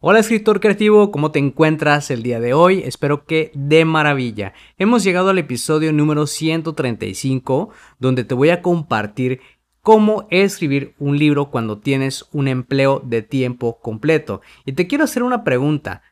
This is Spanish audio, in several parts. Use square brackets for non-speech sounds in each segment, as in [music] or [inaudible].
Hola escritor creativo, ¿cómo te encuentras el día de hoy? Espero que de maravilla. Hemos llegado al episodio número 135, donde te voy a compartir cómo escribir un libro cuando tienes un empleo de tiempo completo. Y te quiero hacer una pregunta.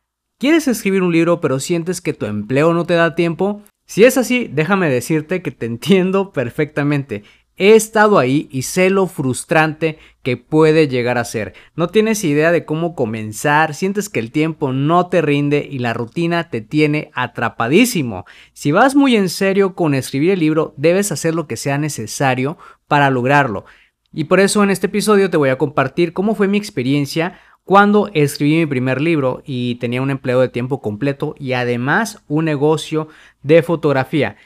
¿Quieres escribir un libro pero sientes que tu empleo no te da tiempo? Si es así, déjame decirte que te [laughs] entiendo perfectamente. He estado ahí y sé lo frustrante que puede llegar a ser. No tienes idea de cómo comenzar, sientes que el tiempo no te rinde y la rutina te tiene atrapadísimo. Si vas muy en serio con escribir el libro, debes hacer lo que sea necesario para lograrlo. Y por eso en este episodio te voy a compartir cómo fue mi experiencia cuando escribí mi primer libro y tenía un empleo de tiempo completo y además un negocio de fotografía.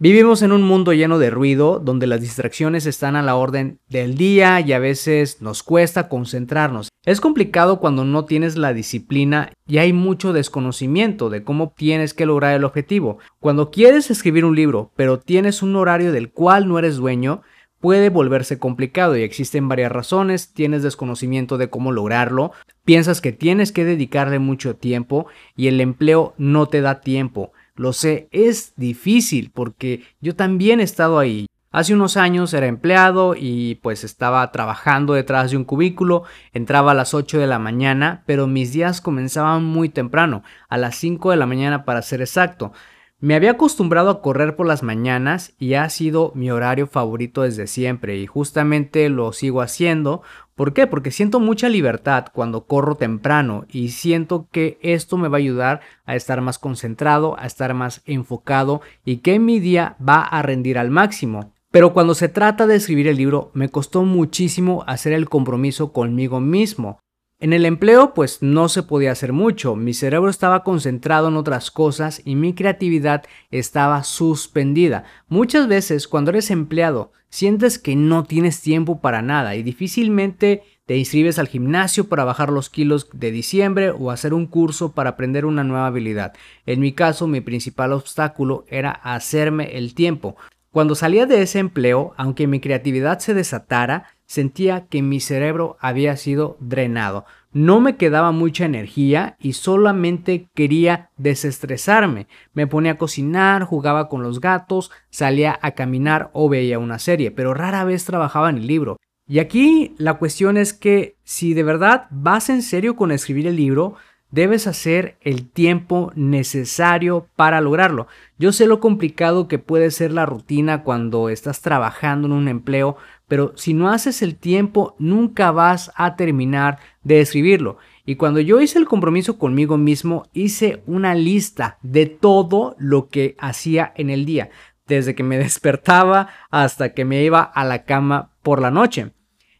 Vivimos en un mundo lleno de ruido, donde las distracciones están a la orden del día y a veces nos cuesta concentrarnos. Es complicado cuando no tienes la disciplina y hay mucho desconocimiento de cómo tienes que lograr el objetivo. Cuando quieres escribir un libro, pero tienes un horario del cual no eres dueño, puede volverse complicado y existen varias razones, tienes desconocimiento de cómo lograrlo, piensas que tienes que dedicarle mucho tiempo y el empleo no te da tiempo. Lo sé, es difícil porque yo también he estado ahí. Hace unos años era empleado y pues estaba trabajando detrás de un cubículo, entraba a las 8 de la mañana, pero mis días comenzaban muy temprano, a las 5 de la mañana para ser exacto. Me había acostumbrado a correr por las mañanas y ha sido mi horario favorito desde siempre y justamente lo sigo haciendo. ¿Por qué? Porque siento mucha libertad cuando corro temprano y siento que esto me va a ayudar a estar más concentrado, a estar más enfocado y que mi día va a rendir al máximo. Pero cuando se trata de escribir el libro me costó muchísimo hacer el compromiso conmigo mismo. En el empleo pues no se podía hacer mucho, mi cerebro estaba concentrado en otras cosas y mi creatividad estaba suspendida. Muchas veces cuando eres empleado sientes que no tienes tiempo para nada y difícilmente te inscribes al gimnasio para bajar los kilos de diciembre o hacer un curso para aprender una nueva habilidad. En mi caso mi principal obstáculo era hacerme el tiempo. Cuando salía de ese empleo, aunque mi creatividad se desatara, sentía que mi cerebro había sido drenado. No me quedaba mucha energía y solamente quería desestresarme. Me ponía a cocinar, jugaba con los gatos, salía a caminar o veía una serie, pero rara vez trabajaba en el libro. Y aquí la cuestión es que si de verdad vas en serio con escribir el libro, Debes hacer el tiempo necesario para lograrlo. Yo sé lo complicado que puede ser la rutina cuando estás trabajando en un empleo, pero si no haces el tiempo nunca vas a terminar de escribirlo. Y cuando yo hice el compromiso conmigo mismo, hice una lista de todo lo que hacía en el día, desde que me [laughs] despertaba hasta que me iba a la cama por la noche.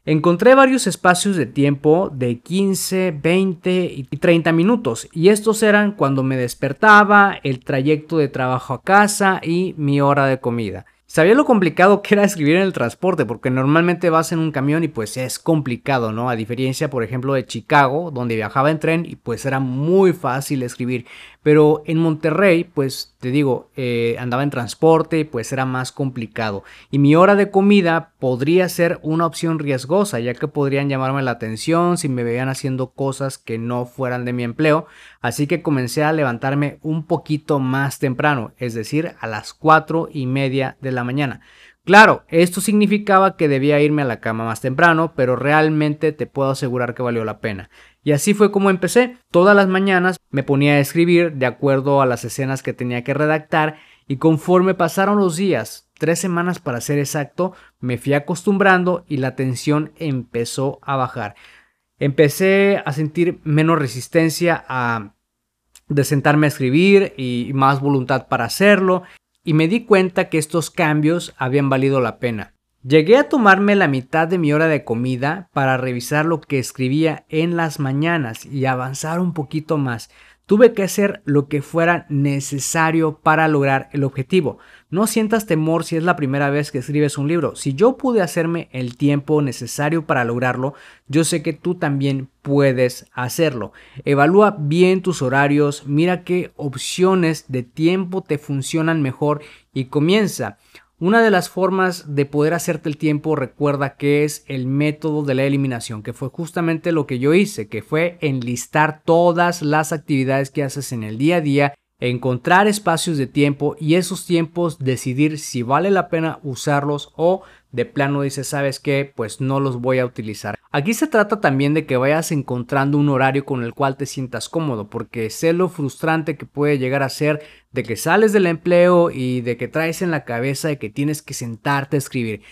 Encontré varios espacios de tiempo de 15, 20 y 30 minutos y estos eran cuando me despertaba, el trayecto de trabajo a casa y mi hora de comida. Sabía lo complicado que era escribir en el transporte, porque normalmente vas en un camión y pues es complicado, ¿no? A diferencia, por ejemplo, de Chicago, donde viajaba en tren y pues era muy fácil escribir. Pero en Monterrey, pues te digo, eh, andaba en transporte y pues era más complicado. Y mi hora de comida podría ser una opción riesgosa, ya que podrían llamarme la atención si me veían haciendo cosas que no fueran de mi empleo. Así que comencé a levantarme un poquito más temprano, es decir, a las cuatro y media de la mañana. Claro, esto significaba que debía irme a la cama más temprano, pero realmente te puedo asegurar que valió la pena. Y así fue como empecé. Todas las mañanas me ponía a escribir de acuerdo a las escenas que tenía que redactar y conforme pasaron los días, tres semanas para ser exacto, me fui acostumbrando y la tensión empezó a bajar. Empecé a sentir menos resistencia a de sentarme a escribir y más voluntad para hacerlo y me di cuenta que estos cambios habían valido la pena. Llegué a tomarme la mitad de mi hora de comida para revisar lo que escribía en las mañanas y avanzar un poquito más. Tuve que hacer lo que fuera necesario para lograr el objetivo. No sientas temor si es la primera vez que escribes un libro. Si yo pude hacerme el tiempo necesario para lograrlo, yo sé que tú también puedes hacerlo. Evalúa bien tus horarios, mira qué opciones de tiempo te funcionan mejor y comienza. Una de las formas de poder hacerte el tiempo recuerda que es el método de la eliminación, que fue justamente lo que yo hice, que fue enlistar todas las actividades que haces en el día a día, encontrar espacios de tiempo y esos tiempos decidir si vale la pena usarlos o de plano dices, sabes qué, pues no los voy a utilizar. Aquí se trata también de que vayas encontrando un horario con el cual te sientas cómodo, porque sé lo frustrante que puede llegar a ser de que sales del empleo y de que traes en la cabeza de que tienes que sentarte a escribir.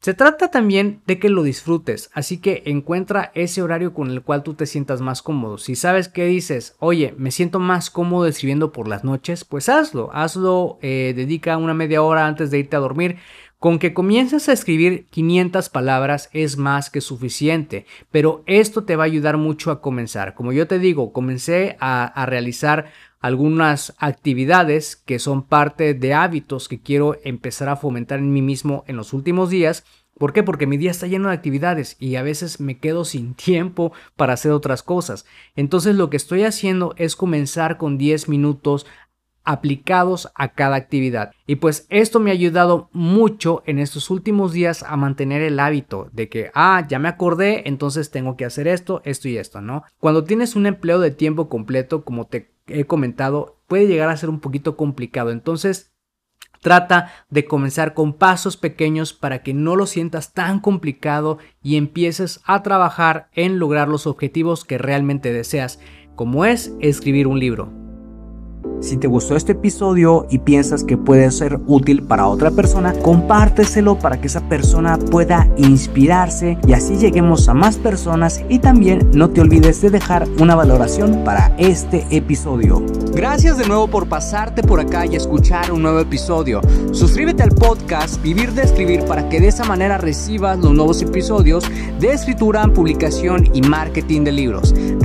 Se trata también de que lo disfrutes, así que encuentra ese horario con el cual tú te sientas más cómodo. Si sabes que dices, oye, me siento más cómodo escribiendo por las noches, pues hazlo, hazlo, eh, dedica una media hora antes de irte a dormir con que comiences a escribir 500 palabras es más que suficiente, pero esto te va a ayudar mucho a comenzar. Como yo te digo, comencé a, realizar algunas actividades que son parte de hábitos que quiero empezar a fomentar en mí mismo en los últimos días. ¿Por qué? Porque mi día está lleno de actividades y a veces me quedo sin [laughs] tiempo para hacer otras cosas. Entonces lo que estoy haciendo es comenzar con 10 minutos aplicados a cada actividad. Y pues esto me ha ayudado mucho en estos últimos días a mantener el hábito de que, ah, ya me acordé, entonces tengo que hacer esto, esto y esto, ¿no? Cuando tienes un empleo de tiempo completo, como te he comentado, puede llegar a ser un poquito complicado. Entonces, Trata de comenzar con pasos pequeños para que no lo sientas tan complicado y empieces a trabajar en lograr los objetivos que realmente deseas, como es escribir un libro. Si te gustó este episodio y piensas que puede ser útil para otra persona, compárteselo para que esa persona pueda inspirarse y así lleguemos a más personas y también no te olvides de dejar una valoración para este episodio. Gracias de nuevo por pasarte por acá y escuchar un nuevo episodio. Suscríbete al podcast Vivir de Escribir para que de esa manera recibas los nuevos episodios de escritura, publicación y marketing de libros.